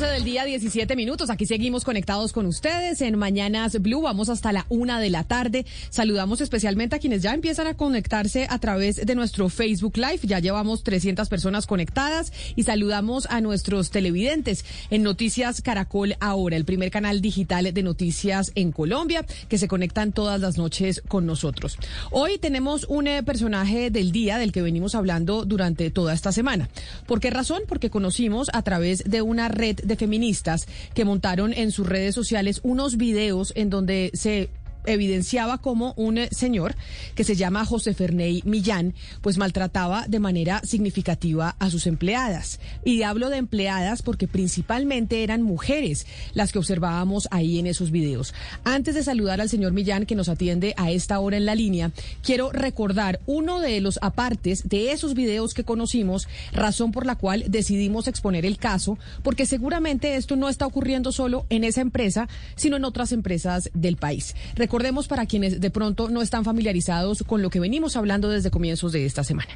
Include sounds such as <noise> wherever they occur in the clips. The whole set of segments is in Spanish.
Las 12 del día, 17 minutos. Aquí seguimos conectados con ustedes en Mañanas Blue. Vamos hasta la una de la tarde. Saludamos especialmente a quienes ya empiezan a conectarse a través de nuestro Facebook Live. Ya llevamos 300 personas conectadas y saludamos a nuestros televidentes en Noticias Caracol Ahora, el primer canal digital de noticias en Colombia, que se conectan todas las noches con nosotros. Hoy tenemos un eh, personaje del día del que venimos hablando durante toda esta semana. ¿Por qué razón? Porque conocimos a través de una red de feministas que montaron en sus redes sociales unos videos en donde se evidenciaba como un eh, señor que se llama José Ferney Millán, pues maltrataba de manera significativa a sus empleadas. Y hablo de empleadas porque principalmente eran mujeres las que observábamos ahí en esos videos. Antes de saludar al señor Millán que nos atiende a esta hora en la línea, quiero recordar uno de los apartes de esos videos que conocimos, razón por la cual decidimos exponer el caso, porque seguramente esto no está ocurriendo solo en esa empresa, sino en otras empresas del país. Recordemos para quienes de pronto no están familiarizados con lo que venimos hablando desde comienzos de esta semana.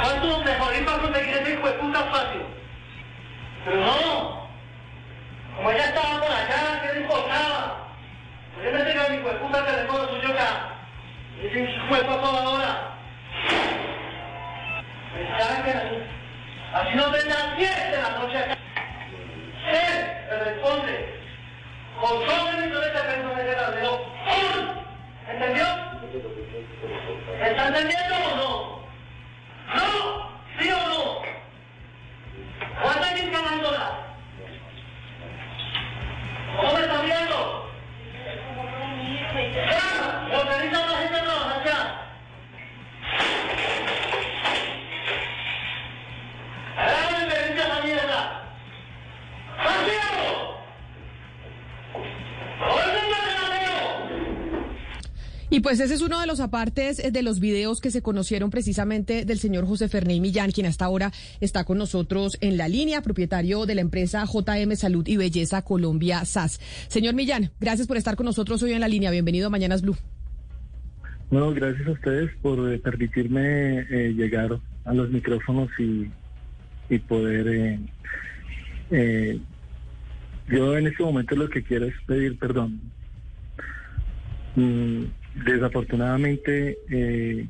¿Cuánto me jodí para conseguir ese hijo de puta fácil? Pero no. Como ella estaba por acá, ¿qué le importaba? Pues yo me tengo a mi puta teléfono suyo acá. Y hijo de puta toda hora. Pensaban que así, así no tendrán 10 de la noche acá. Él me responde. Con solo millones de pesos en el tablero. ¿Entendió? ¿Me está entendiendo o no? ¿No? ¿Sí o no? ¿Cuántas mil ganándola? ¿Cómo está viendo? Ya, me Y pues ese es uno de los apartes eh, de los videos que se conocieron precisamente del señor José Fernández Millán, quien hasta ahora está con nosotros en la línea, propietario de la empresa JM Salud y Belleza Colombia SAS. Señor Millán, gracias por estar con nosotros hoy en la línea. Bienvenido a Mañanas Blue. No, gracias a ustedes por eh, permitirme eh, llegar a los micrófonos y, y poder... Eh, yo en este momento lo que quiero es pedir perdón. Mm, desafortunadamente eh,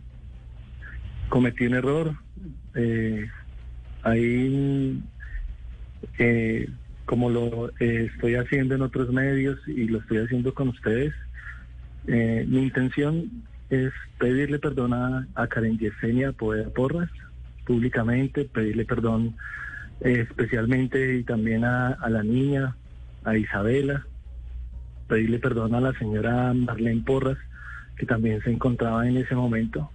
cometí un error. Eh, ahí, eh, como lo eh, estoy haciendo en otros medios y lo estoy haciendo con ustedes, eh, mi intención es pedirle perdón a, Karen Yesenia Poder Porras públicamente, pedirle perdón especialmente y también a, a la niña, a Isabela, pedirle perdón a la señora Marlene Porras, que también se encontraba en ese momento,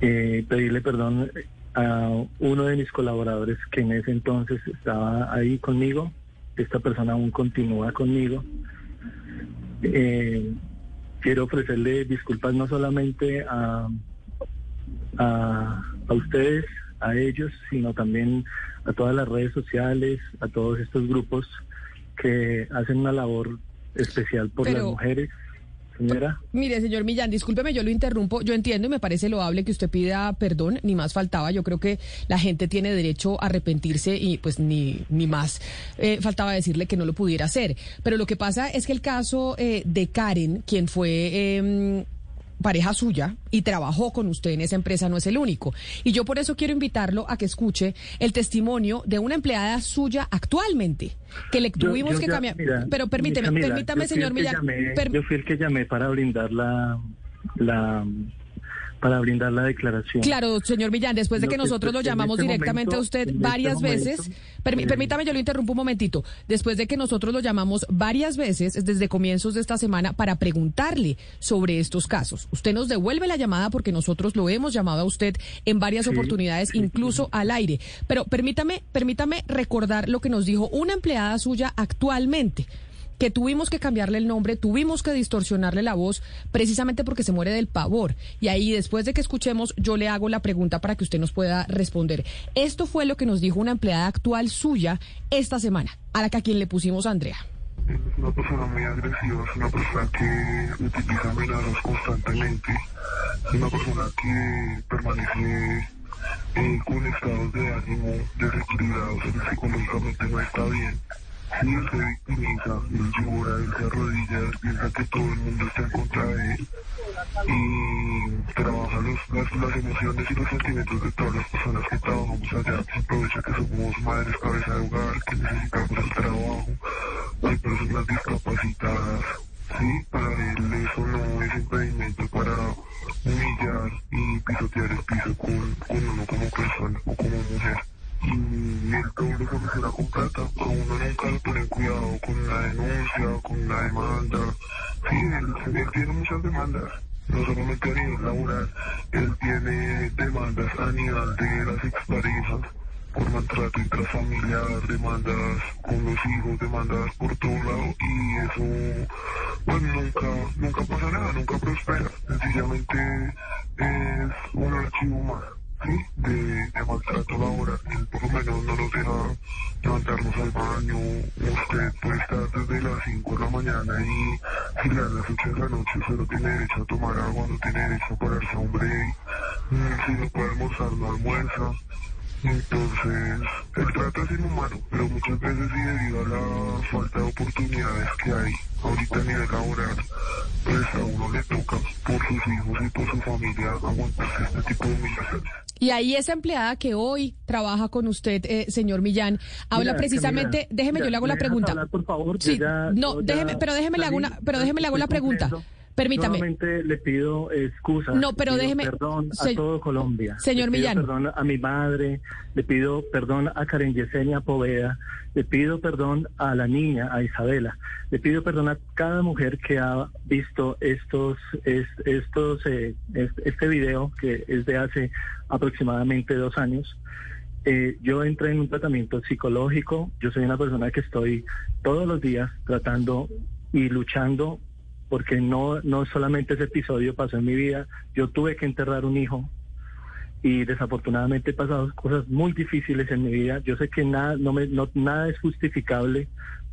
eh, pedirle perdón a uno de mis colaboradores que en ese entonces estaba ahí conmigo, esta persona aún continúa conmigo. Eh, quiero ofrecerle disculpas no solamente a, a, a ustedes, a ellos, sino también a todas las redes sociales, a todos estos grupos que hacen una labor especial por Pero- las mujeres. Mire, señor Millán, discúlpeme, yo lo interrumpo. Yo entiendo y me parece loable que usted pida perdón, ni más faltaba. Yo creo que la gente tiene derecho a arrepentirse y pues ni, ni más eh, faltaba decirle que no lo pudiera hacer. Pero lo que pasa es que el caso eh, de Karen, quien fue... em, pareja suya y trabajó con usted en esa empresa no es el único. Y yo por eso quiero invitarlo a que escuche el testimonio de una empleada suya actualmente, que le tuvimos yo que ya- cambiar. mira, Pero permíteme, permítame, señor Millán. llamé- per- yo fui el que llamé para brindar la, la, para brindar la declaración. Claro, señor Millán, después de que nosotros lo llamamos este directamente a usted varias veces, permítame, yo lo interrumpo un momentito, después de que nosotros lo llamamos varias veces desde comienzos de esta semana para preguntarle sobre estos casos. Usted nos devuelve la llamada porque nosotros lo hemos llamado a usted en varias oportunidades, incluso al aire. Pero permítame, permítame recordar lo que nos dijo una empleada suya actualmente que tuvimos que cambiarle el nombre, tuvimos que distorsionarle la voz precisamente porque se muere del pavor. Y ahí después de que escuchemos, yo le hago la pregunta para que usted nos pueda responder. Esto fue lo que nos dijo una empleada actual suya esta semana, a la que a quien le pusimos Andrea. Es una persona muy agresiva, es una persona que utiliza amenazas constantemente, es una persona que permanece eh, con estados de ánimo desequilibrados, psicológicamente no está bien. Se victimiza, él llora, él se arrodilla, piensa que todo el mundo está en contra de él y trabaja los, las, las emociones y los sentimientos de todas las personas que trabajamos allá. Aprovecha que somos madres cabeza de hogar, que necesitamos el trabajo, hay personas discapacitadas. Sí, para él eso no es impedimento para humillar y pisotear el piso con, con uno como persona o como mujer y el todo lo soluciona con plata. A uno nunca le ponen cuidado con la denuncia, con la demanda. Sí, él, él tiene muchas demandas, no solamente a nivel laboral, él tiene demandas a nivel de las exparejas por maltrato intrafamiliar, demandas con los hijos, demandas por todo lado y eso pues nunca, nunca pasa nada, nunca prospera, sencillamente es un archivo más de, de maltrato laboral. Por lo menos no nos deja levantarnos al baño. Usted puede estar desde las 5 de la mañana y si a las 8 de la noche usted no tiene derecho a tomar agua, no tiene derecho a pararse a un break. Mm, si no puede almorzar, no almuerza. Entonces, el trato es inhumano, pero muchas veces sí debido a la falta de oportunidades que hay ahorita a nivel laboral, pues a uno le toca por sus hijos y por su familia aguantarse este tipo de humillaciones. Y ahí esa empleada que hoy trabaja con usted, eh, señor Millán, habla precisamente, déjeme, yo le hago la pregunta. por favor, sí, no, déjeme, pero déjeme le hago una, pero déjeme le hago la pregunta. Permítame. Solamente le pido excusas. No, pero déjeme. Perdón a todo Colombia. Señor le pido Millán. Perdón a mi madre. Le pido perdón a Karen Yesenia Poveda. Le pido perdón a la niña, a Isabela. Le pido perdón a cada mujer que ha visto estos, estos, eh, este video que es de hace aproximadamente dos años. Eh, yo entré en un tratamiento psicológico. Yo soy una persona que estoy todos los días tratando y luchando porque no, no solamente ese episodio pasó en mi vida, yo tuve que enterrar un hijo y desafortunadamente he pasado cosas muy difíciles en mi vida. Yo sé que nada, no me, no, nada es justificable,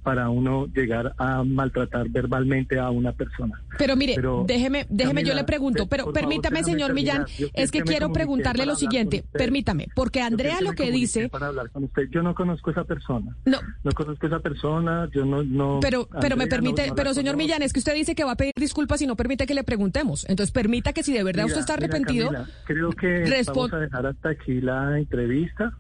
para uno llegar a maltratar verbalmente a una persona. Pero mire, déjeme, déjeme, yo le pregunto, pero permítame, señor Millán, es que, quiero preguntarle lo siguiente, permítame, porque Andrea lo que dice... Para hablar con usted, yo no conozco a esa persona. No. No conozco a esa persona, yo no... no pero pero me permite, pero señor Millán, es que usted dice que va a pedir disculpas y no permite que le preguntemos. Entonces permita que si de verdad usted está arrepentido... creo que vamos a dejar hasta aquí la entrevista.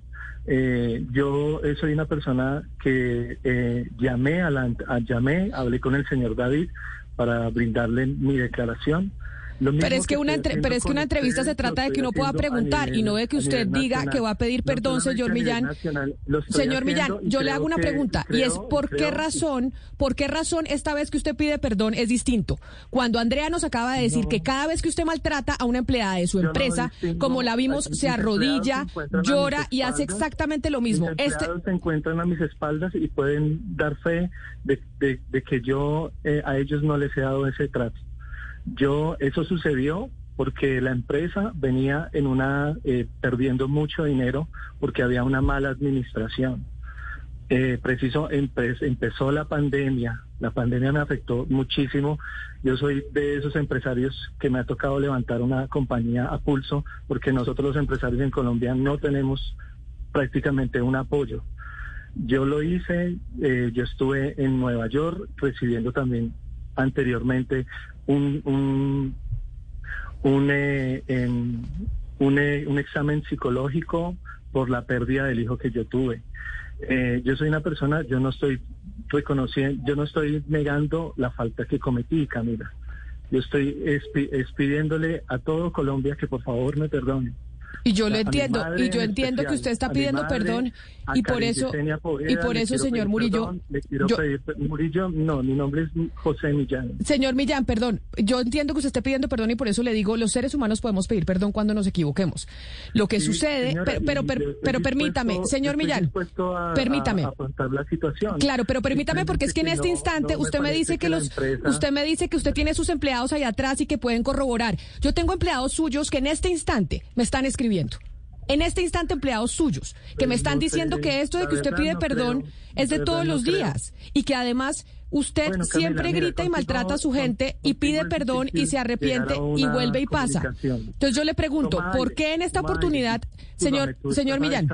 Eh, yo eh, soy una persona que eh, llamé, a la, llamé, hablé con el señor David para brindarle mi declaración. Pero es que, una pero es que una entrevista se trata de que uno pueda preguntar y no de que usted diga que va a pedir perdón, señor Millán. Señor Millán, yo le hago una pregunta y es por qué razón, por qué razón esta vez que usted pide perdón es distinto. Cuando Andrea nos acaba de decir que cada vez que usted maltrata a una empleada de su empresa, como la vimos, se arrodilla, llora y hace exactamente lo mismo. Este se encuentran a mis espaldas y pueden dar fe de, que yo eh, a ellos no les he dado ese trato. Yo, eso sucedió porque la empresa venía en una eh, perdiendo mucho dinero porque había una mala administración. Eh, preciso empezó la pandemia, la pandemia me afectó muchísimo. Yo soy de esos empresarios que me ha tocado levantar una compañía a pulso porque nosotros los empresarios en Colombia no tenemos prácticamente un apoyo. Yo lo hice, eh, yo estuve en Nueva York recibiendo también anteriormente un, un, un, eh, eh, un, examen psicológico por la pérdida del hijo que yo tuve. Eh, yo soy una persona, yo no estoy reconociendo, yo no estoy negando la falta que cometí, Camila. Yo estoy es, es pidiéndole a todo Colombia que por favor me perdone. Y yo lo entiendo, y yo entiendo que usted está pidiendo perdón y por eso y por eso, señor Murillo, yo, Murillo, no, mi nombre es José Millán. Señor Millán, perdón, yo entiendo que usted esté pidiendo perdón y por eso le digo, los seres humanos podemos pedir perdón cuando nos equivoquemos. Lo que sucede, pero pero, permítame, señor Millán, permítame. la situación. Claro, pero permítame porque es que en este instante usted me dice que, los usted me dice que usted tiene sus empleados ahí atrás y que pueden corroborar. Yo tengo empleados suyos que en este instante me están escribiendo en este instante empleados suyos que me están diciendo que esto de que usted pide perdón es de todos los días y que además usted siempre grita y maltrata a su gente y pide perdón y se arrepiente y vuelve y pasa. Entonces yo le pregunto, ¿por qué en esta oportunidad, señor señor Millán?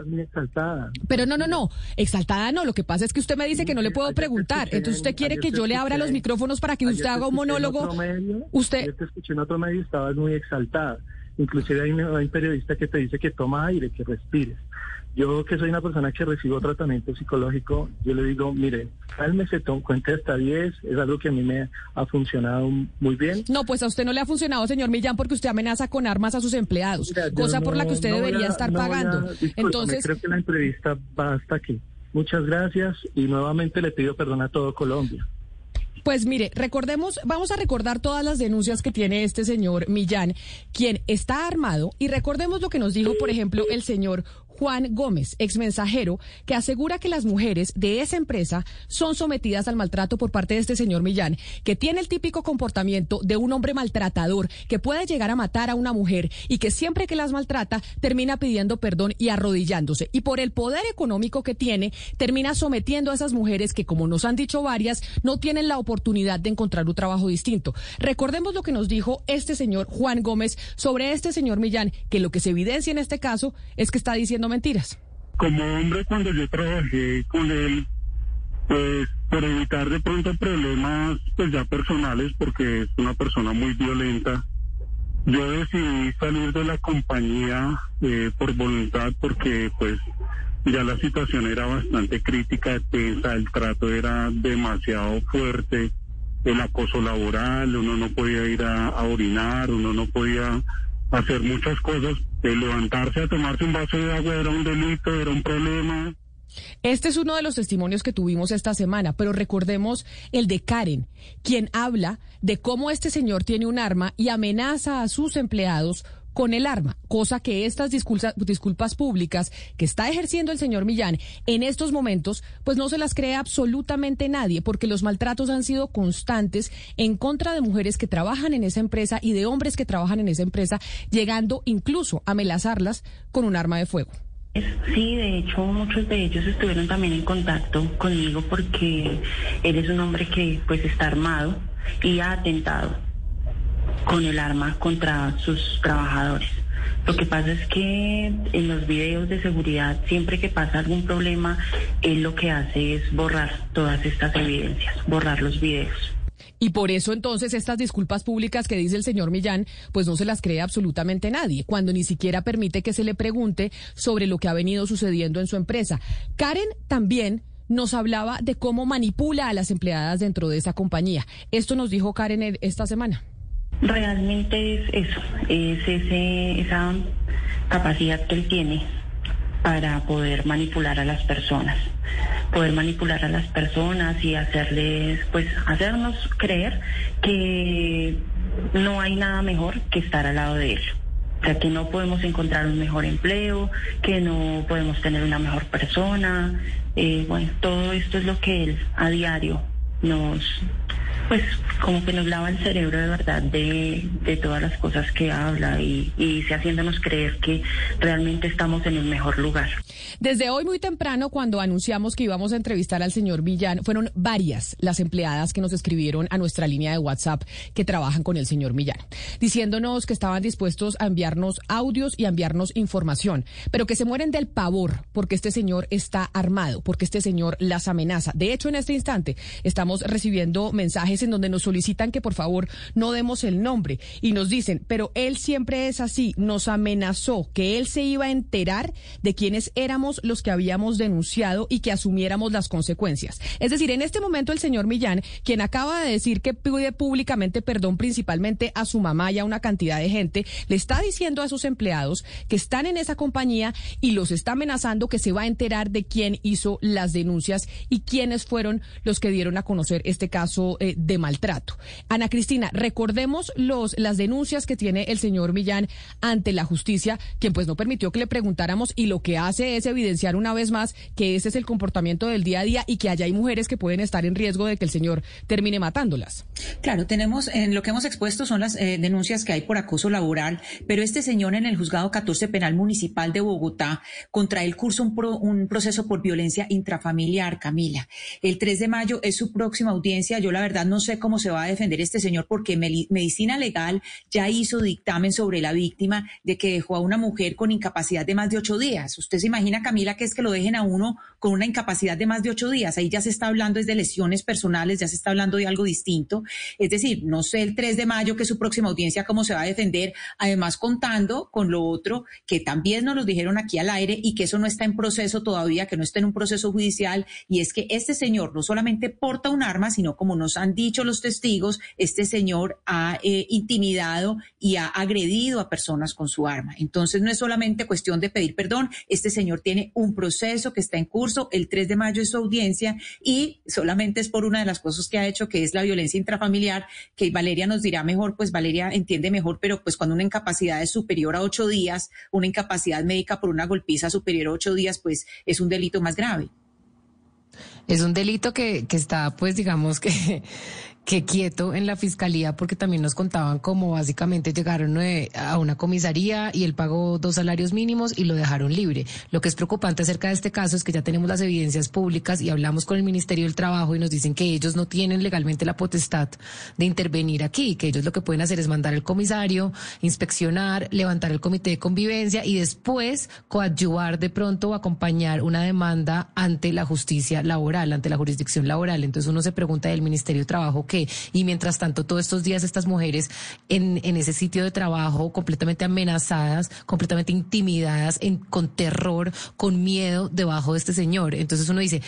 Pero no, no, no, exaltada no, lo que pasa es que usted me dice que no le puedo preguntar, entonces usted quiere que yo le abra los micrófonos para que usted haga un monólogo. Usted Yo te escuché en otro medio estabas muy exaltada. Inclusive hay un, periodista que te dice que toma aire, que respires. Yo que soy una persona que recibo tratamiento psicológico, yo le digo, mire, cálmese, cuente hasta 10, es algo que a mí me ha funcionado muy bien. No, pues a usted no le ha funcionado, señor Millán, porque usted amenaza con armas a sus empleados, cosa por la que usted debería estar pagando. Entonces, creo que la entrevista va hasta aquí. Muchas gracias y nuevamente le pido perdón a todo Colombia. Pues mire, recordemos, vamos a recordar todas las denuncias que tiene este señor Millán, quien está armado, y recordemos lo que nos dijo, por ejemplo, el señor Juan Gómez, ex mensajero, que asegura que las mujeres de esa empresa son sometidas al maltrato por parte de este señor Millán, que tiene el típico comportamiento de un hombre maltratador, que puede llegar a matar a una mujer y que siempre que las maltrata termina pidiendo perdón y arrodillándose. Y por el poder económico que tiene, termina sometiendo a esas mujeres que, como nos han dicho varias, no tienen la oportunidad de encontrar un trabajo distinto. Recordemos lo que nos dijo este señor Juan Gómez sobre este señor Millán, que lo que se evidencia en este caso es que está diciendo mentiras. Como hombre, cuando yo trabajé con él, pues por evitar de pronto problemas pues ya personales, porque es una persona muy violenta, yo decidí salir de la compañía eh, por voluntad porque pues ya la situación era bastante crítica, tensa, el trato era demasiado fuerte, el acoso laboral, uno no podía ir a orinar, uno no podía hacer muchas cosas. El levantarse a tomarse un vaso de agua era un delito, era un problema. Este es uno de los testimonios que tuvimos esta semana, pero recordemos el de Karen, quien habla de cómo este señor tiene un arma y amenaza a sus empleados con el arma, cosa que estas disculpas, públicas que está ejerciendo el señor Millán en estos momentos, pues no se las cree absolutamente nadie, porque los maltratos han sido constantes en contra de mujeres que trabajan en esa empresa y de hombres que trabajan en esa empresa, llegando incluso a amenazarlas con un arma de fuego. Sí, de hecho muchos de ellos estuvieron también en contacto conmigo porque él es un hombre que pues está armado y ha atentado con el arma contra sus trabajadores. Lo que pasa es que en los videos de seguridad, siempre que pasa algún problema, él lo que hace es borrar todas estas evidencias, borrar los videos. Y por eso entonces estas disculpas públicas que dice el señor Millán, pues no se las cree absolutamente nadie, cuando ni siquiera permite que se le pregunte sobre lo que ha venido sucediendo en su empresa. Karen también nos hablaba de cómo manipula a las empleadas dentro de esa compañía. Esto nos dijo Karen esta semana. Realmente es eso, es ese, esa capacidad que él tiene para poder manipular a las personas, poder manipular a las personas y hacerles, pues, hacernos creer que no hay nada mejor que estar al lado de él. O sea, que no podemos encontrar un mejor empleo, que no podemos tener una mejor persona. Eh, bueno, todo esto es lo que él a diario nos, pues como que nos lava el cerebro de verdad de, todas las cosas que habla y, y se haciéndonos creer que realmente estamos en el mejor lugar. Desde hoy muy temprano, cuando anunciamos que íbamos a entrevistar al señor Villán, fueron varias las empleadas que nos escribieron a nuestra línea de WhatsApp que trabajan con el señor Millán, diciéndonos que estaban dispuestos a enviarnos audios y a enviarnos información, pero que se mueren del pavor porque este señor está armado, porque este señor las amenaza. De hecho, en este instante estamos recibiendo mensajes en donde nos solicitan que por favor no demos el nombre y nos dicen, pero él siempre es así, nos amenazó que él se iba a enterar de quiénes éramos los que habíamos denunciado y que asumiéramos las consecuencias. Es decir, en este momento el señor Millán, quien acaba de decir que pide públicamente perdón principalmente a su mamá y a una cantidad de gente, le está diciendo a sus empleados que están en esa compañía y los está amenazando que se va a enterar de quién hizo las denuncias y quiénes fueron los que dieron a conocer este caso eh, de maltrato. Ana Cristina, recordemos los, las denuncias que tiene el señor Millán ante la justicia, quien pues no permitió que le preguntáramos y lo que hace es evidenciar una vez más que ese es el comportamiento del día a día y que allá hay mujeres que pueden estar en riesgo de que el señor termine matándolas. Claro, tenemos, en lo que hemos expuesto son las eh, denuncias que hay por acoso laboral, pero este señor en el juzgado 14 penal municipal de Bogotá contra él curso un, un proceso por violencia intrafamiliar, Camila. El 3 de mayo es su próxima audiencia. Yo la verdad no sé cómo se va a defender este señor porque Medicina Legal ya hizo dictamen sobre la víctima de que dejó a una mujer con incapacidad de más de ocho días. Usted se imagina, Camila, que es que lo dejen a uno con una incapacidad de más de ocho días. Ahí ya se está hablando es de lesiones personales, ya se está hablando de algo distinto. Es decir, no sé el 3 de mayo, que es su próxima audiencia, cómo se va a defender, además contando con lo otro que también nos lo dijeron aquí al aire y que eso no está en proceso todavía, que no está en un proceso judicial, y es que este señor no solamente porta un arma, sino como nos han dicho los testigos, este señor ha eh, intimidado y ha agredido a personas con su arma. Entonces no es solamente cuestión de pedir perdón, este señor tiene un proceso que está en curso, el 3 de mayo es su audiencia y solamente es por una de las cosas que ha hecho, que es la violencia intrafamiliar, que Valeria nos dirá mejor, pues Valeria entiende mejor, pero pues cuando una incapacidad es superior a ocho días, una incapacidad médica por una golpiza superior a ocho días, pues es un delito más grave. Es un delito que, que está, pues digamos <laughs> que que quieto en la fiscalía porque también nos contaban cómo básicamente llegaron eh, a una comisaría y él pagó dos salarios mínimos y lo dejaron libre. Lo que es preocupante acerca de este caso es que ya tenemos las evidencias públicas y hablamos con el Ministerio del Trabajo y nos dicen que ellos no tienen legalmente la potestad de intervenir aquí, que ellos lo que pueden hacer es mandar al comisario, inspeccionar, levantar el comité de convivencia y después coadyuvar de pronto o acompañar una demanda ante la justicia laboral, ante la jurisdicción laboral. Entonces uno se pregunta del Ministerio de Trabajo y mientras tanto todos estos días estas mujeres en, ese sitio de trabajo completamente amenazadas, completamente intimidadas, con terror, con miedo debajo de este señor. Entonces uno dice,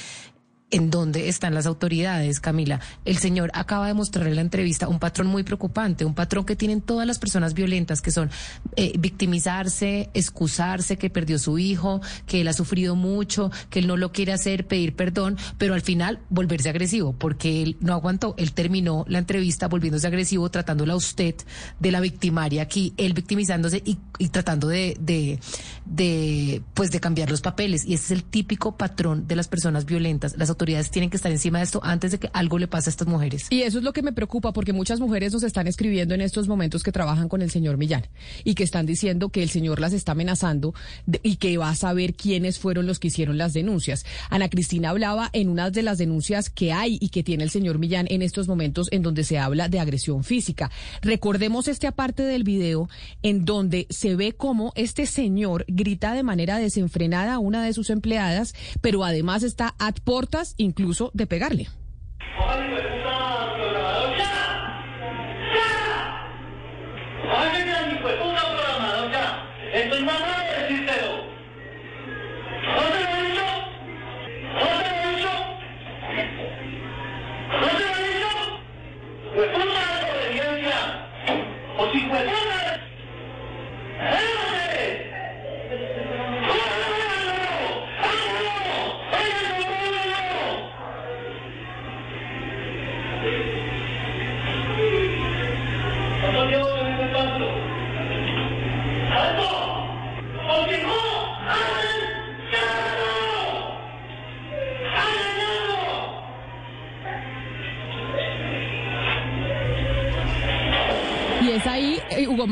en dónde están las autoridades, Camila. El señor acaba de mostrar en la entrevista un patrón muy preocupante, un patrón que tienen todas las personas violentas, que son eh, victimizarse, excusarse, que perdió su hijo, que él ha sufrido mucho, que él no lo quiere hacer, pedir perdón, pero al final volverse agresivo, porque él no aguantó, él terminó la entrevista volviéndose agresivo, tratándola a usted de la victimaria aquí, él victimizándose y, y tratando de, de, de, pues de cambiar los papeles. Y ese es el típico patrón de las personas violentas. Las autoridades tienen que estar encima de esto antes de que algo le pase a estas mujeres. Y eso es lo que me preocupa porque muchas mujeres nos están escribiendo en estos momentos que trabajan con el señor Millán y que están diciendo que el señor las está amenazando y que va a saber quiénes fueron los que hicieron las denuncias. Ana Cristina hablaba en una de las denuncias que hay y que tiene el señor Millán en estos momentos en donde se habla de agresión física. Recordemos este aparte del video en donde se ve cómo este señor grita de manera desenfrenada a una de sus empleadas, pero además está a portas incluso de pegarle.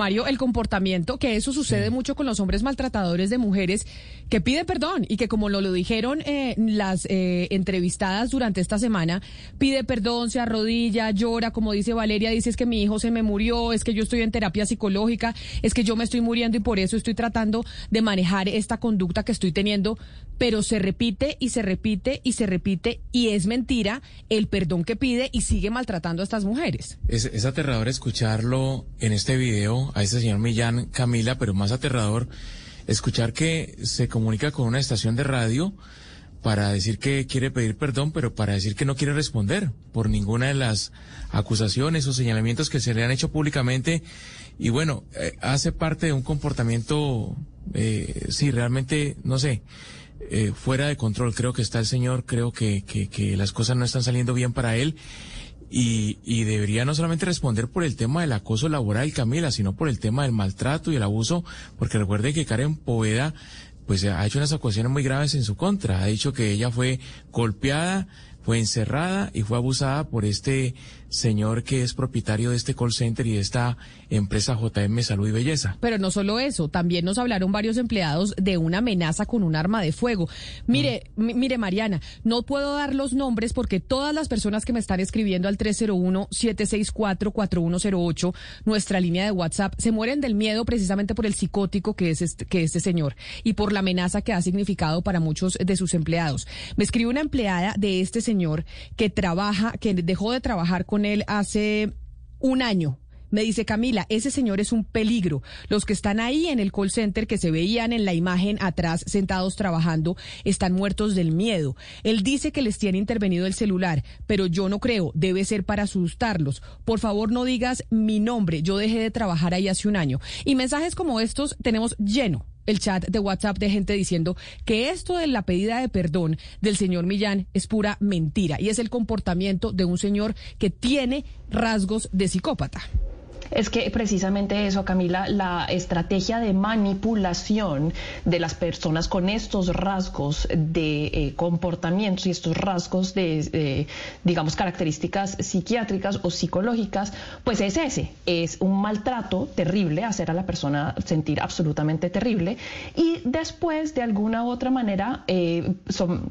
Mario, el comportamiento, que eso sucede mucho con los hombres maltratadores de mujeres, que pide perdón y que como lo, lo dijeron eh, las eh, entrevistadas durante esta semana, pide perdón, se arrodilla, llora, como dice Valeria, dice es que mi hijo se me murió, es que yo estoy en terapia psicológica, es que yo me estoy muriendo y por eso estoy tratando de manejar esta conducta que estoy teniendo. Pero se repite y se repite y se repite y es mentira el perdón que pide y sigue maltratando a estas mujeres. Es, aterrador escucharlo en este video a ese señor Millán Camila, pero más aterrador escuchar que se comunica con una estación de radio para decir que quiere pedir perdón, pero para decir que no quiere responder por ninguna de las acusaciones o señalamientos que se le han hecho públicamente. Y bueno, eh, hace parte de un comportamiento, eh, sí, realmente, no sé, eh, fuera de control. Creo que está el señor, creo que, que, que las cosas no están saliendo bien para él. Y, y, debería no solamente responder por el tema del acoso laboral, Camila, sino por el tema del maltrato y el abuso, porque recuerde que Karen Poveda pues ha hecho unas acusaciones muy graves en su contra. Ha dicho que ella fue golpeada, fue encerrada y fue abusada por este señor que es propietario de este call center y de esta empresa JM Salud y Belleza. Pero no solo eso, también nos hablaron varios empleados de una amenaza con un arma de fuego. Mire, mire Mariana, no puedo dar los nombres porque todas las personas que me están escribiendo al 301-764-4108, nuestra línea de WhatsApp, se mueren del miedo precisamente por el psicótico que es este, que este señor y por la amenaza que ha significado para muchos de sus empleados. Me escribe una empleada de este señor que trabaja, que dejó de trabajar con él hace un año. Me dice Camila, ese señor es un peligro. Los que están ahí en el call center que se veían en la imagen atrás sentados trabajando están muertos del miedo. Él dice que les tiene intervenido el celular, pero yo no creo, debe ser para asustarlos. Por favor, no digas mi nombre, yo dejé de trabajar ahí hace un año. Y mensajes como estos tenemos lleno el chat de WhatsApp de gente diciendo que esto de la pedida de perdón del señor Millán es pura mentira y es el comportamiento de un señor que tiene rasgos de psicópata. Es que precisamente eso, Camila, la estrategia de manipulación de las personas con estos rasgos de eh, comportamientos y estos rasgos de, digamos, características psiquiátricas o psicológicas, pues es ese, es un maltrato terrible, hacer a la persona sentir absolutamente terrible y después, de alguna u otra manera, eh,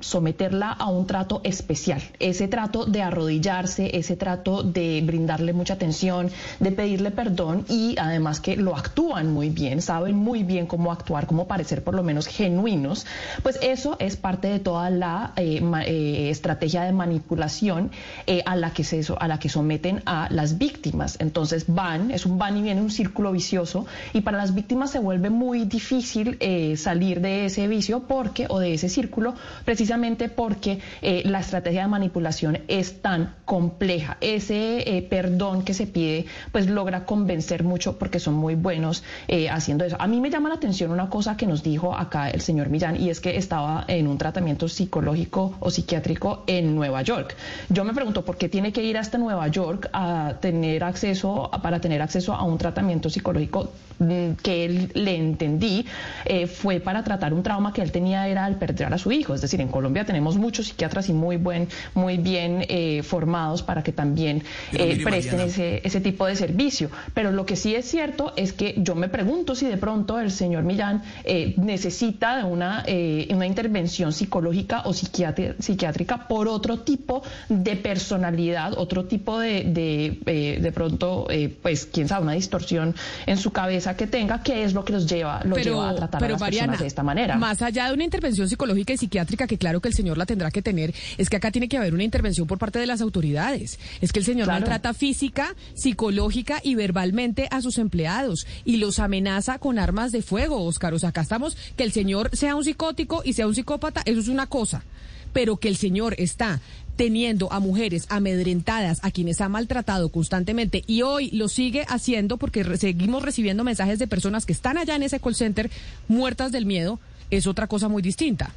someterla a un trato especial, ese trato de arrodillarse, ese trato de brindarle mucha atención, de pedirle perdón y además que lo actúan muy bien, saben muy bien cómo actuar, cómo parecer por lo menos genuinos, pues eso es parte de toda la eh, eh, estrategia de manipulación eh, a, la que se, a la que someten a las víctimas. Entonces van, es un van y viene, un círculo vicioso y para las víctimas se vuelve muy difícil salir de ese vicio porque o de ese círculo precisamente porque la estrategia de manipulación es tan compleja. Ese perdón que se pide pues logra convencer mucho porque son muy buenos eh, haciendo eso. A mí me llama la atención una cosa que nos dijo acá el señor Millán y es que estaba en un tratamiento psicológico o psiquiátrico en Nueva York. Yo me pregunto por qué tiene que ir hasta Nueva York a tener acceso, para tener acceso a un tratamiento psicológico mm, que él le entendí eh, fue para tratar un trauma que él tenía era al perder a su hijo. Es decir, en Colombia tenemos muchos psiquiatras y muy buen, muy bien eh, formados para que también presten ese, ese tipo de servicio. Pero lo que sí es cierto es que yo me pregunto si de pronto el señor Millán eh, necesita una, eh, una intervención psicológica o psiquiátrica por otro tipo de personalidad, otro tipo de, de, eh, de pronto, pues, quién sabe, una distorsión en su cabeza que tenga, que es lo que los lleva, lo lleva a tratar a las personas de esta manera. Más allá de una intervención psicológica y psiquiátrica, que claro que el señor la tendrá que tener, es que acá tiene que haber una intervención por parte de las autoridades. Es que el señor maltrata física, psicológica y verbalmente a sus empleados y los amenaza con armas de fuego, Oscar. O sea, acá estamos, que el señor sea un psicótico y sea un psicópata, eso es una cosa. Pero que el señor está teniendo a mujeres amedrentadas, a quienes ha maltratado constantemente y hoy lo sigue haciendo porque seguimos recibiendo mensajes de personas que están allá en ese call center muertas del miedo, es otra cosa muy distinta.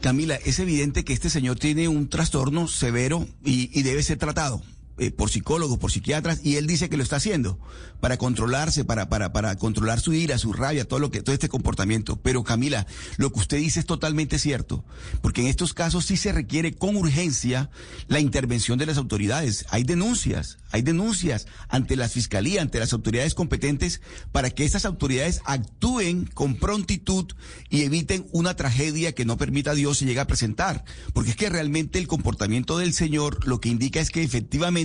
Camila, es evidente que este señor tiene un trastorno severo y debe ser tratado. Eh, por psicólogos, por psiquiatras, y él dice que lo está haciendo para controlarse, para, para, para controlar su ira, su rabia, todo lo que, todo este comportamiento. Pero Camila, lo que usted dice es totalmente cierto, porque en estos casos sí se requiere con urgencia la intervención de las autoridades. Hay denuncias, hay denuncias ante la fiscalía, ante las autoridades competentes, para que esas autoridades actúen con prontitud y eviten una tragedia que no permita a Dios se llegue a presentar. Porque es que realmente el comportamiento del señor lo que indica es que efectivamente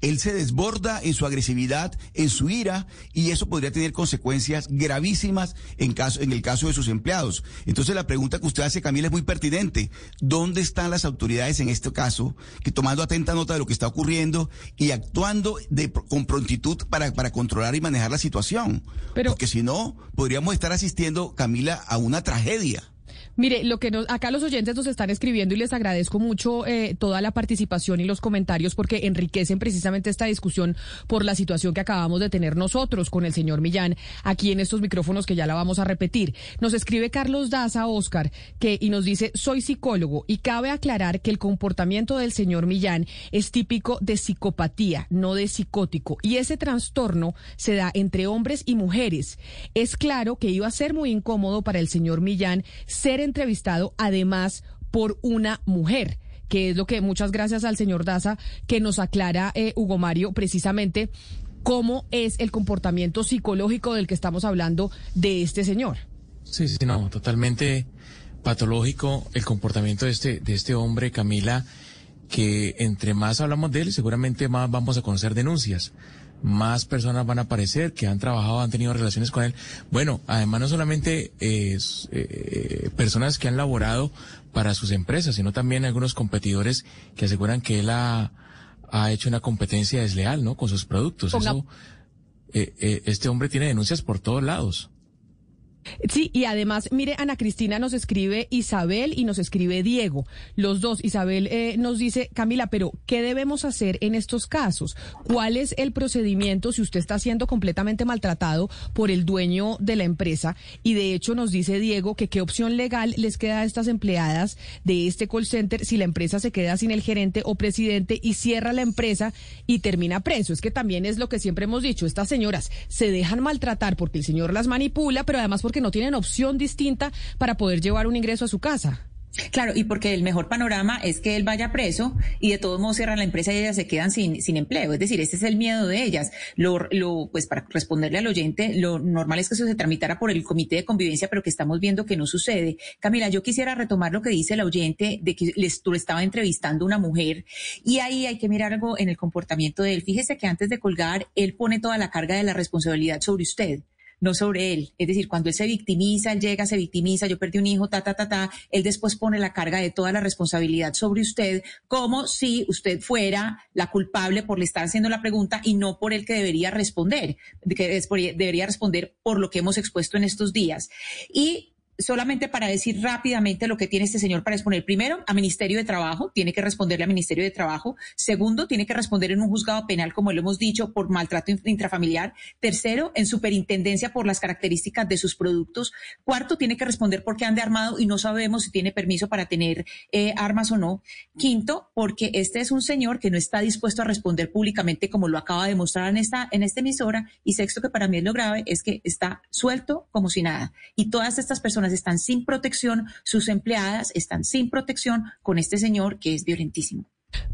él se desborda en su agresividad, en su ira, y eso podría tener consecuencias gravísimas en, caso, en el caso de sus empleados. Entonces la pregunta que usted hace, Camila, es muy pertinente. ¿Dónde están las autoridades en este caso que tomando atenta nota de lo que está ocurriendo y actuando de, con prontitud para, para controlar y manejar la situación? Porque si no, podríamos estar asistiendo, Camila, a una tragedia. Mire, lo que nos, acá los oyentes nos están escribiendo y les agradezco mucho eh, toda la participación y los comentarios porque enriquecen precisamente esta discusión por la situación que acabamos de tener nosotros con el señor Millán aquí en estos micrófonos que ya la vamos a repetir. Nos escribe Carlos Daza Oscar que y nos dice soy psicólogo y cabe aclarar que el comportamiento del señor Millán es típico de psicopatía, no de psicótico y ese trastorno se da entre hombres y mujeres. Es claro que iba a ser muy incómodo para el señor Millán ser entrevistado además por una mujer que es lo que muchas gracias al señor Daza que nos aclara eh, Hugo Mario precisamente cómo es el comportamiento psicológico del que estamos hablando de este señor. Sí, sí, no, totalmente patológico el comportamiento de este, de este hombre, Camila, que entre más hablamos de él, seguramente más vamos a conocer denuncias más personas van a aparecer que han trabajado, han tenido relaciones con él. Bueno, además no solamente es, eh, personas que han laborado para sus empresas, sino también algunos competidores que aseguran que él ha, ha hecho una competencia desleal, ¿no? Con sus productos. Eso, eh, eh, este hombre tiene denuncias por todos lados. Sí, y además, mire, Ana Cristina nos escribe Isabel y nos escribe Diego. Los dos, Isabel eh, nos dice, Camila, pero ¿qué debemos hacer en estos casos? ¿Cuál es el procedimiento si usted está siendo completamente maltratado por el dueño de la empresa? Y de hecho nos dice Diego que qué opción legal les queda a estas empleadas de este call center si la empresa se queda sin el gerente o presidente y cierra la empresa y termina preso. Es que también es lo que siempre hemos dicho, estas señoras se dejan maltratar porque el señor las manipula, pero además porque no tienen opción distinta para poder llevar un ingreso a su casa. Claro, y porque el mejor panorama es que él vaya preso y de todos modos cierran la empresa y ellas se quedan sin, sin empleo. Es decir, ese es el miedo de ellas. Lo, lo, pues para responderle al oyente, lo normal es que eso se tramitara por el comité de convivencia, pero que estamos viendo que no sucede. Camila, yo quisiera retomar lo que dice el oyente de que le estaba entrevistando una mujer y ahí hay que mirar algo en el comportamiento de él. Fíjese que antes de colgar, él pone toda la carga de la responsabilidad sobre usted no sobre él. Es decir, cuando él se victimiza, él llega, se victimiza, yo perdí un hijo, ta, ta, ta, ta, él después pone la carga de toda la responsabilidad sobre usted, como si usted fuera la culpable por le estar haciendo la pregunta y no por el que debería responder, que debería responder por lo que hemos expuesto en estos días. Y solamente para decir rápidamente lo que tiene este señor para exponer. Primero, a Ministerio de Trabajo, tiene que responderle a Ministerio de Trabajo. Segundo, tiene que responder en un juzgado penal, como lo hemos dicho, por maltrato intrafamiliar. Tercero, en superintendencia por las características de sus productos. Cuarto, tiene que responder porque ande armado y no sabemos si tiene permiso para tener eh, armas o no. Quinto, porque este es un señor que no está dispuesto a responder públicamente como lo acaba de mostrar en esta, en esta emisora. Y sexto, que para mí es lo grave, es que está suelto como si nada. Y todas estas personas están sin protección, sus empleadas están sin protección con este señor que es violentísimo.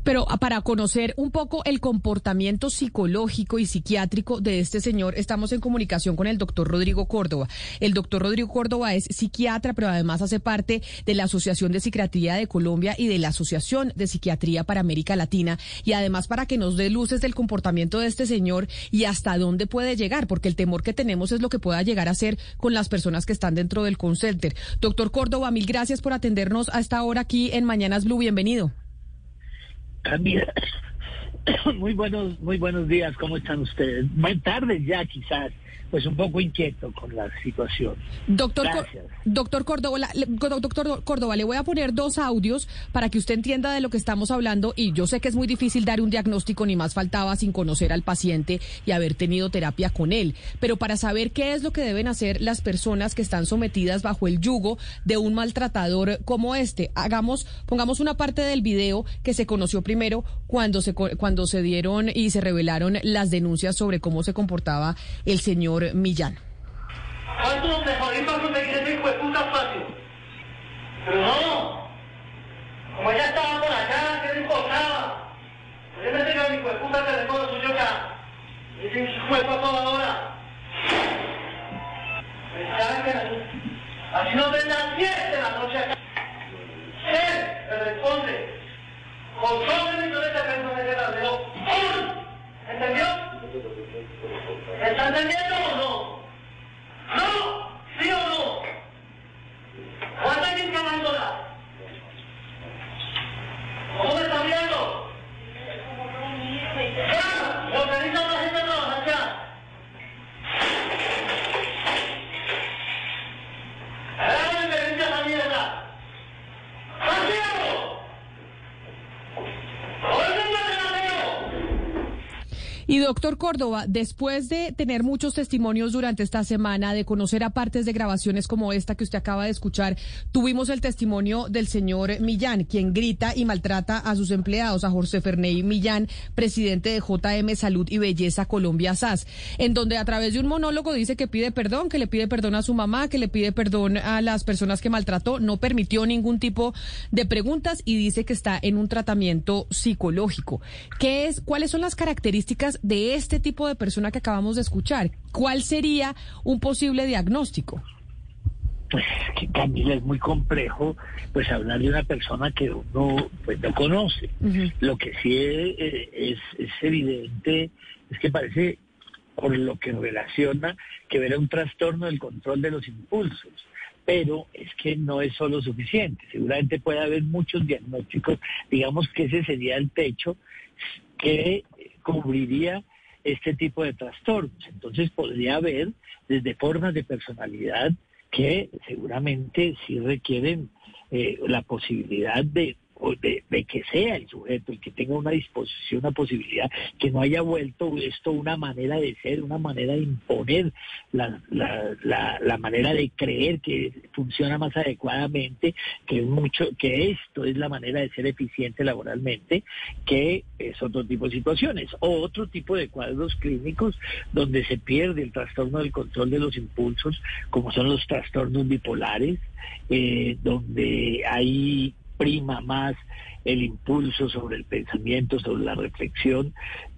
Pero ah, para conocer un poco el comportamiento psicológico y psiquiátrico de este señor, estamos en comunicación con el doctor Rodrigo Córdoba. El doctor Rodrigo Córdoba es psiquiatra, pero además hace parte de la Asociación de Psiquiatría de Colombia y de la Asociación de Psiquiatría para América Latina. Y además para que nos dé luces del comportamiento de este señor y hasta dónde puede llegar, porque el temor que tenemos es lo que pueda llegar a ser con las personas que están dentro del call. Doctor Córdoba, mil gracias por atendernos a esta hora aquí en Mañanas Blue. Bienvenido. Camila, <coughs> muy buenos, muy buenos días, ¿cómo están ustedes? Buenas tardes ya quizás pues un poco inquieto con la situación. Doctor, doctor, Córdoba, le, doctor Córdoba, le voy a poner dos audios para que usted entienda de lo que estamos hablando y yo sé que es muy difícil dar un diagnóstico, ni más faltaba sin conocer al paciente y haber tenido terapia con él, pero para saber qué es lo que deben hacer las personas que están sometidas bajo el yugo de un maltratador como este. Hagamos, pongamos una parte del video que se conoció primero cuando se, cuando se dieron y se revelaron las denuncias sobre cómo se comportaba el señor Millán. ¿Cuánto te? Pero no. Como importaba. Así no ven las 10 de la noche acá. Él me responde. Con todo el millones de personas de la Y doctor Córdoba, después de tener muchos testimonios durante esta semana, de conocer a partes de grabaciones como esta que usted acaba de escuchar, tuvimos el testimonio del señor Millán, quien grita y maltrata a sus empleados, a Jorge Ferney Millán, presidente de JM Salud y Belleza Colombia SAS, en donde a través de un monólogo dice que pide perdón, que le pide perdón a su mamá, que le pide perdón a las personas que maltrató, no permitió ningún tipo de preguntas y dice que está en un tratamiento psicológico. ¿Qué es, ¿Cuáles son las características de este tipo de persona que acabamos de escuchar? ¿Cuál sería un posible diagnóstico? Pues que Camila es muy complejo pues hablar de una persona que uno pues no conoce. Lo que sí es, es, evidente es que parece por lo que relaciona que verá un trastorno del control de los impulsos pero es que no es solo suficiente. Seguramente puede haber muchos diagnósticos, digamos que ese sería el techo que cubriría este tipo de trastornos. Entonces podría haber desde formas de personalidad que seguramente sí requieren eh, la posibilidad de de, que sea el sujeto el que tenga una disposición, una posibilidad, que no haya vuelto esto una manera de ser, una manera de imponer la, la, la, manera de creer que funciona más adecuadamente, que mucho, que esto es la manera de ser eficiente laboralmente, que es otro tipo de situaciones, o otro tipo de cuadros clínicos donde se pierde el trastorno del control de los impulsos, como son los trastornos bipolares, eh, donde hay prima más el impulso sobre el pensamiento, sobre la reflexión,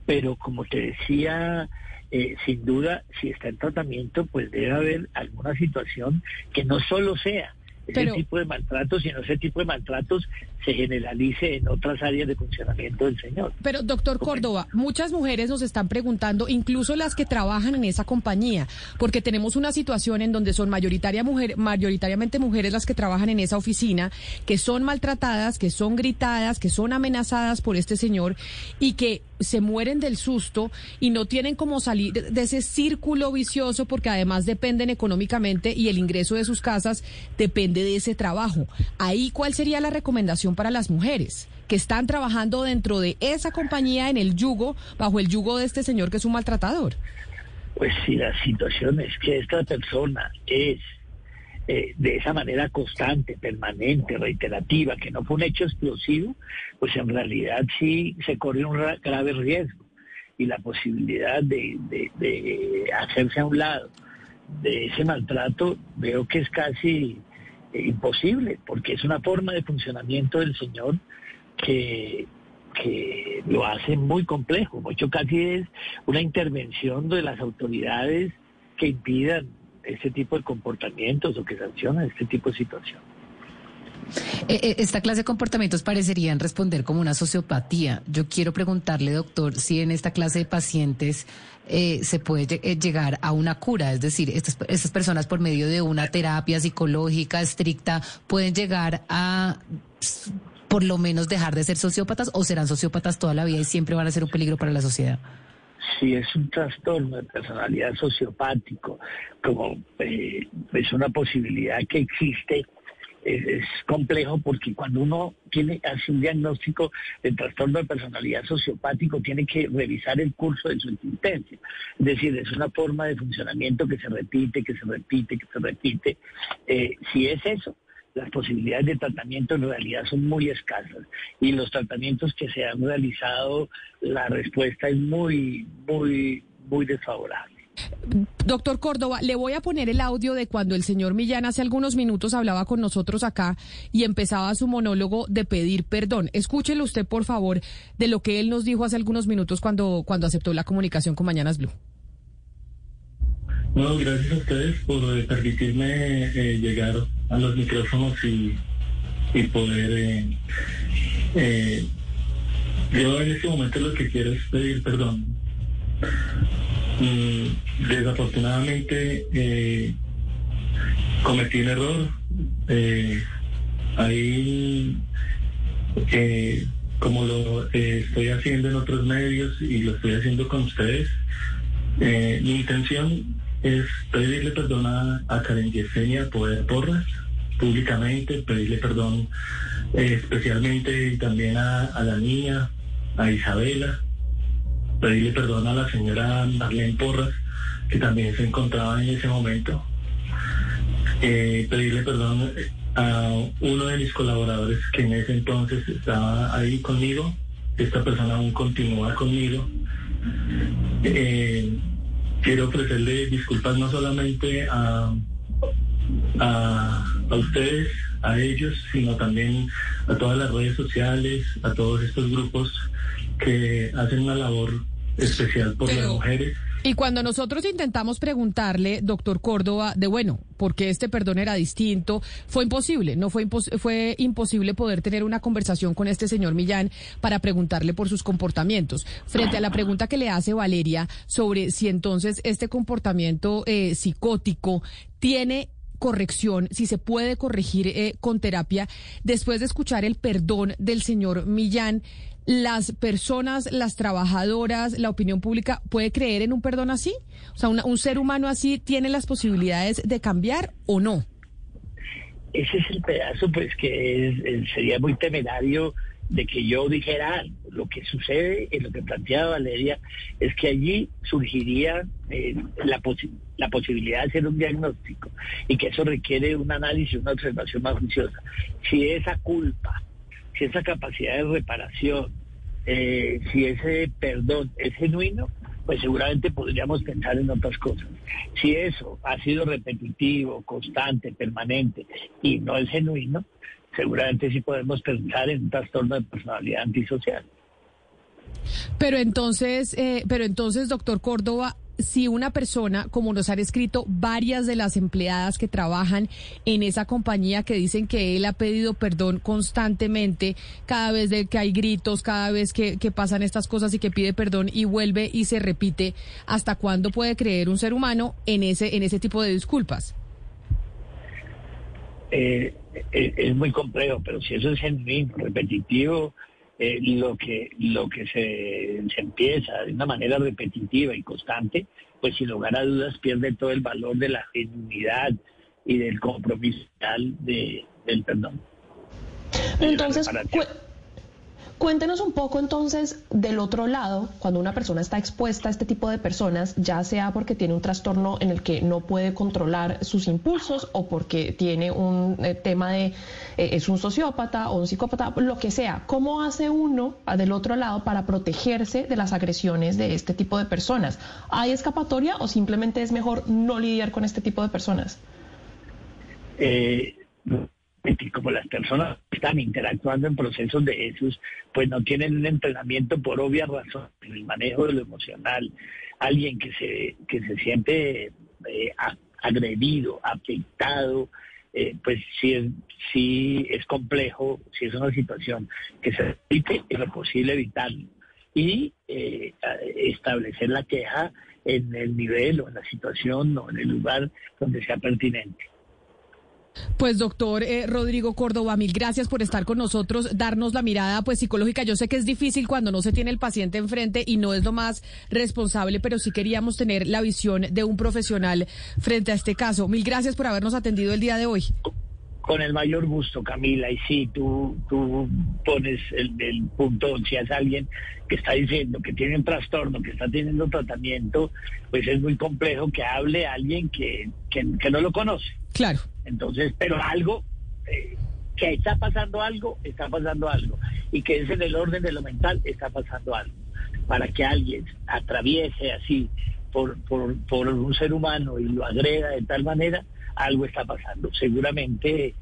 pero como te decía, eh, sin duda, si está en tratamiento, pues debe haber alguna situación que no solo sea ese tipo de maltratos, sino ese tipo de maltratos se generalice en otras áreas de funcionamiento del señor. Pero, doctor Córdoba, muchas mujeres nos están preguntando, incluso las que trabajan en esa compañía, porque tenemos una situación en donde son mayoritaria mujer, mayoritariamente mujeres las que trabajan en esa oficina, que son maltratadas, que son gritadas, que son amenazadas por este señor y que se mueren del susto y no tienen como salir de ese círculo vicioso porque además dependen económicamente y el ingreso de sus casas depende de ese trabajo. Ahí, ¿cuál sería la recomendación? Para las mujeres que están trabajando dentro de esa compañía en el yugo, bajo el yugo de este señor que es un maltratador? Pues si la situación es que esta persona es eh, de esa manera constante, permanente, reiterativa, que no fue un hecho explosivo, pues en realidad sí se corre un grave riesgo y la posibilidad de hacerse a un lado de ese maltrato veo que es casi imposible, porque es una forma de funcionamiento del Señor que, que lo hace muy complejo. Mucho casi es una intervención de las autoridades que impidan ese tipo de comportamientos o que sancionan este tipo de situación. Eh, eh, esta clase de comportamientos parecerían responder como una sociopatía. Yo quiero preguntarle, doctor, si en esta clase de pacientes eh, se puede llegar a una cura, es decir, estas, estas personas por medio de una terapia psicológica estricta pueden llegar a por lo menos dejar de ser sociópatas o serán sociópatas toda la vida y siempre van a ser un peligro para la sociedad. Si es un trastorno de personalidad sociopático, como es una posibilidad que existe, es, complejo porque cuando uno tiene hace un diagnóstico de trastorno de personalidad sociopático tiene que revisar el curso de su existencia. Es decir, es una forma de funcionamiento que se repite, que se repite, que se repite. Eh, si es eso, las posibilidades de tratamiento en realidad son muy escasas y los tratamientos que se han realizado, la respuesta es muy, muy, muy desfavorable. Doctor Córdoba, le voy a poner el audio de cuando el señor Millán hace algunos minutos hablaba con nosotros acá y empezaba su monólogo de pedir perdón. Escúchelo usted, por favor, de lo que él nos dijo hace algunos minutos cuando, cuando aceptó la comunicación con Mañanas Blue. Bueno, gracias a ustedes por eh, permitirme eh, llegar a los micrófonos y, poder... Eh, yo en este momento lo que quiero es pedir perdón Mm, desafortunadamente eh, cometí un error. Eh, ahí, eh, como lo estoy haciendo en otros medios y lo estoy haciendo con ustedes, mi intención es pedirle perdón a, Karen Yesenia Poder Porras públicamente, pedirle perdón especialmente también a, a la niña, a Isabela, pedirle perdón a la señora Marlene Porras, que también se encontraba en ese momento. Eh, pedirle perdón a uno de mis colaboradores que en ese entonces estaba ahí conmigo. Esta persona aún continúa conmigo. Eh, quiero ofrecerle disculpas no solamente a, a, a ustedes, a ellos, sino también a todas las redes sociales, a todos estos grupos que hacen una labor especial por las mujeres. Y cuando nosotros intentamos preguntarle, doctor Córdoba, de bueno, por qué este perdón era distinto, fue imposible, no fue, impos- fue imposible poder tener una conversación con este señor Millán para preguntarle por sus comportamientos. Frente a la pregunta que le hace Valeria sobre si entonces este comportamiento eh, psicótico tiene corrección, si se puede corregir eh, con terapia, después de escuchar el perdón del señor Millán, las personas, las trabajadoras, la opinión pública puede creer en un perdón así? O sea, un ser humano así tiene las posibilidades de cambiar o no? ese es el pedazo pues que es- es- sería muy temerario de que yo dijera. Lo que sucede en lo que planteaba Valeria es que allí surgiría eh, la, posi- la posibilidad de hacer un diagnóstico y que eso requiere un análisis, una observación más juiciosa. Si esa culpa, si esa capacidad de reparación, eh, si ese perdón es genuino, pues seguramente podríamos pensar en otras cosas. Si eso ha sido repetitivo, constante, permanente y no es genuino, seguramente sí podemos pensar en un trastorno de personalidad antisocial. Pero entonces, eh, pero entonces, doctor Córdoba, si una persona, como nos han escrito varias de las empleadas que trabajan en esa compañía que dicen que él ha pedido perdón constantemente, cada vez que hay gritos, cada vez que, pasan estas cosas y que pide perdón y vuelve y se repite, ¿hasta cuándo puede creer un ser humano en ese, en ese tipo de disculpas? Eh, eh, es muy complejo, pero si eso es genuino, repetitivo, eh, lo que lo que se, se empieza de una manera repetitiva y constante, pues sin lugar a dudas pierde todo el valor de la genuinidad y del compromiso de, del perdón. Entonces, reparación. Cu- cuéntenos un poco entonces del otro lado, cuando una persona está expuesta a este tipo de personas, ya sea porque tiene un trastorno en el que no puede controlar sus impulsos o porque tiene un eh, tema de eh, es un sociópata o un psicópata, lo que sea, ¿cómo hace uno ah, del otro lado para protegerse de las agresiones de este tipo de personas? ¿Hay escapatoria o simplemente es mejor no lidiar con este tipo de personas? eh, como las personas están interactuando en procesos de esos, pues no tienen un entrenamiento por obvias razones en el manejo de lo emocional. Alguien que se, que se siente eh, agredido, afectado, eh, pues sí es, sí es complejo, si es una situación que se repite, es lo posible evitarlo. Y eh, establecer la queja en el nivel o en la situación o en el lugar donde sea pertinente. Pues doctor eh, Rodrigo Córdoba, mil gracias por estar con nosotros, darnos la mirada pues psicológica. Yo sé que es difícil cuando no se tiene el paciente enfrente y no es lo más responsable, pero sí queríamos tener la visión de un profesional frente a este caso. Mil gracias por habernos atendido el día de hoy. Con el mayor gusto, Camila. Y sí, tú, tú pones el, el punto, si es alguien que está diciendo que tiene un trastorno, que está teniendo tratamiento, pues es muy complejo que hable a alguien que, que, que no lo conoce. Claro. Entonces, pero algo, eh, que está pasando algo, está pasando algo. Y que es en el orden de lo mental, está pasando algo. Para que alguien atraviese así por, por, por un ser humano y lo agreda de tal manera, algo está pasando. Seguramente,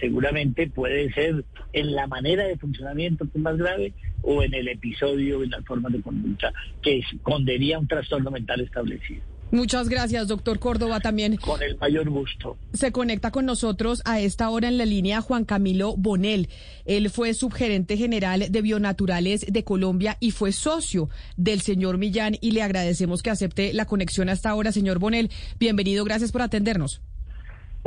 seguramente puede ser en la manera de funcionamiento que es más grave o en el episodio, en la forma de conducta que escondería un trastorno mental establecido. Muchas gracias, doctor Córdoba, también. Con el mayor gusto. Se conecta con nosotros a esta hora en la línea Juan Camilo Bonel. Él fue subgerente general de Bionaturales de Colombia y fue socio del señor Millán y le agradecemos que acepte la conexión hasta ahora, señor Bonel. Bienvenido, gracias por atendernos.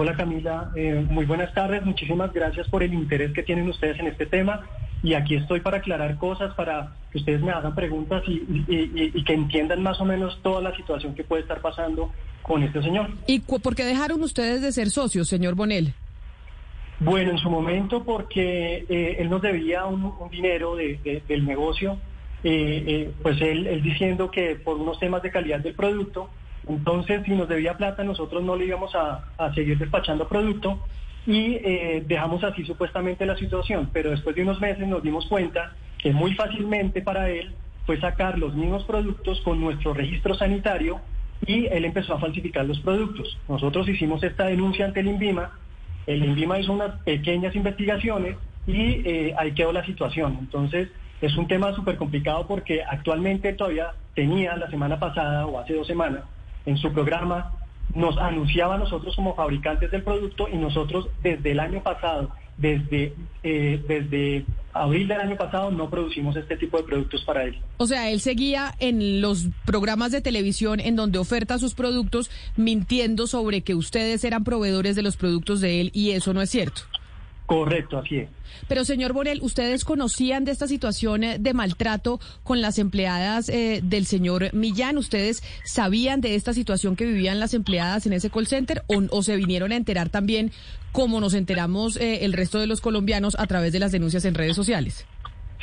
Hola Camila, eh, muy buenas tardes, muchísimas gracias por el interés que tienen ustedes en este tema y aquí estoy para aclarar cosas, para que ustedes me hagan preguntas y, y- y- y que entiendan más o menos toda la situación que puede estar pasando con este señor. ¿Y por qué dejaron ustedes de ser socios, señor Bonel? Bueno, en su momento porque eh, él nos debía un, un dinero de- de- del negocio eh, eh, pues él, él diciendo que por unos temas de calidad del producto, entonces si nos debía plata nosotros no le íbamos a, seguir despachando producto y eh, dejamos así supuestamente la situación, pero después de unos meses nos dimos cuenta que muy fácilmente para él fue sacar los mismos productos con nuestro registro sanitario y él empezó a falsificar los productos. Nosotros hicimos esta denuncia ante el INVIMA, el INVIMA hizo unas pequeñas investigaciones y eh, ahí quedó la situación. Entonces es un tema súper complicado porque actualmente todavía tenía la semana pasada o hace dos semanas en su programa nos anunciaba a nosotros como fabricantes del producto y nosotros desde el año pasado, desde, eh, desde abril del año pasado, no producimos este tipo de productos para él. O sea, él seguía en los programas de televisión en donde oferta sus productos mintiendo sobre que ustedes eran proveedores de los productos de él y eso no es cierto. Correcto, así es. Pero señor Borel, ¿ustedes conocían de esta situación eh, de maltrato con las empleadas eh, del señor Millán? ¿Ustedes sabían de esta situación que vivían las empleadas en ese call center o, se vinieron a enterar también como nos enteramos eh, el resto de los colombianos a través de las denuncias en redes sociales?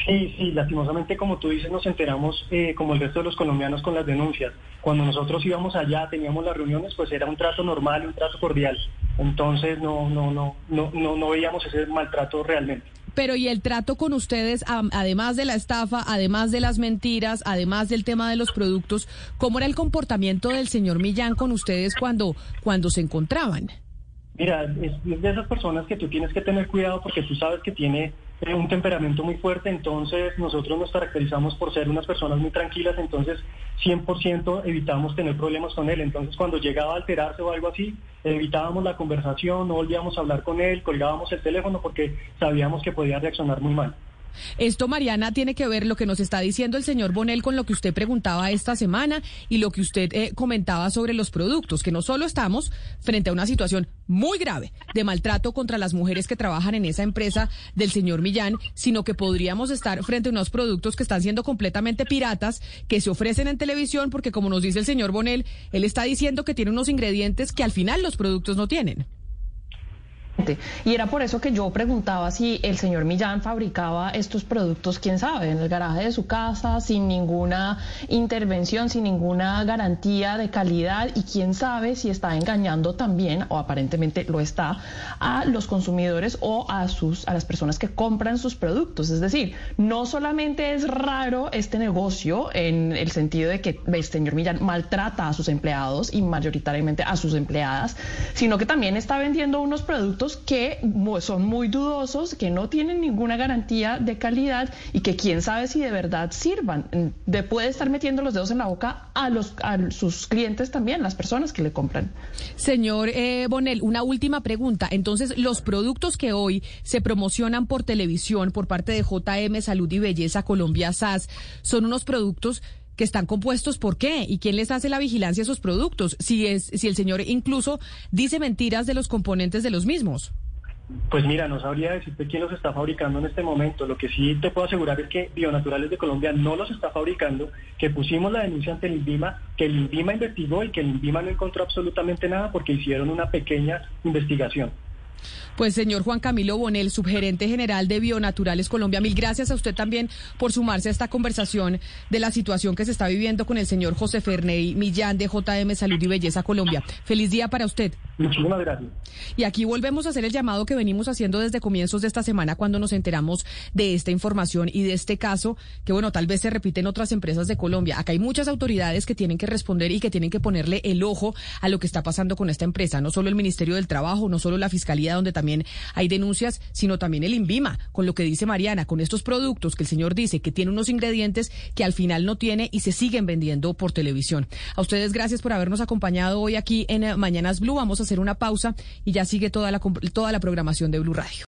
Sí, sí, lastimosamente como tú dices nos enteramos eh, como el resto de los colombianos con las denuncias. Cuando nosotros íbamos allá, teníamos las reuniones, pues era un trato normal, un trato cordial. Entonces no, no, no, no, no, no veíamos ese maltrato realmente. Pero y el trato con ustedes, además de la estafa, además de las mentiras, además del tema de los productos, ¿cómo era el comportamiento del señor Millán con ustedes cuando, cuando se encontraban? Mira, es de esas personas que tú tienes que tener cuidado porque tú sabes que tiene un temperamento muy fuerte, entonces nosotros nos caracterizamos por ser unas personas muy tranquilas, entonces 100% evitamos tener problemas con él. Entonces cuando llegaba a alterarse o algo así, evitábamos la conversación, no volvíamos a hablar con él, colgábamos el teléfono porque sabíamos que podía reaccionar muy mal. Esto, Mariana, tiene que ver lo que nos está diciendo el señor Bonel con lo que usted preguntaba esta semana y lo que usted eh, comentaba sobre los productos, que no solo estamos frente a una situación muy grave de maltrato contra las mujeres que trabajan en esa empresa del señor Millán, sino que podríamos estar frente a unos productos que están siendo completamente piratas, que se ofrecen en televisión, porque como nos dice el señor Bonel, él está diciendo que tiene unos ingredientes que al final los productos no tienen. Y era por eso que yo preguntaba si el señor Millán fabricaba estos productos, quién sabe, en el garaje de su casa, sin ninguna intervención, sin ninguna garantía de calidad y quién sabe si está engañando también, o aparentemente lo está, a los consumidores o a, sus, a las personas que compran sus productos. Es decir, no solamente es raro este negocio en el sentido de que el señor Millán maltrata a sus empleados y mayoritariamente a sus empleadas, sino que también está vendiendo unos productos que son muy dudosos, que no tienen ninguna garantía de calidad y que quién sabe si de verdad sirvan. De, puede estar metiendo los dedos en la boca a, los, a sus clientes también, las personas que le compran. Señor eh, Bonel, una última pregunta. Entonces, los productos que hoy se promocionan por televisión por parte de JM Salud y Belleza Colombia SAS son unos productos que están compuestos por qué y quién les hace la vigilancia a esos productos, si es si el señor incluso dice mentiras de los componentes de los mismos. Pues mira, no sabría decirte quién los está fabricando en este momento. Lo que sí te puedo asegurar es que Bionaturales de Colombia no los está fabricando, que pusimos la denuncia ante el INVIMA, que el INVIMA investigó y que el INVIMA no encontró absolutamente nada porque hicieron una pequeña investigación. Pues señor Juan Camilo Bonel, subgerente general de Bionaturales Colombia, mil gracias a usted también por sumarse a esta conversación de la situación que se está viviendo con el señor José Ferney Millán de JM Salud y Belleza Colombia. Feliz día para usted. Muchísimas gracias. Y aquí volvemos a hacer el llamado que venimos haciendo desde comienzos de esta semana cuando nos enteramos de esta información y de este caso que, bueno, tal vez se repite en otras empresas de Colombia. Acá hay muchas autoridades que tienen que responder y que tienen que ponerle el ojo a lo que está pasando con esta empresa. No solo el Ministerio del Trabajo, no solo la Donde también hay denuncias, sino también el INVIMA, con lo que dice Mariana, con estos productos que el señor dice que tiene unos ingredientes que al final no tiene y se siguen vendiendo por televisión. A ustedes gracias por habernos acompañado hoy aquí en Mañanas Blue. Vamos a hacer una pausa y ya sigue toda la, toda la programación de Blue Radio.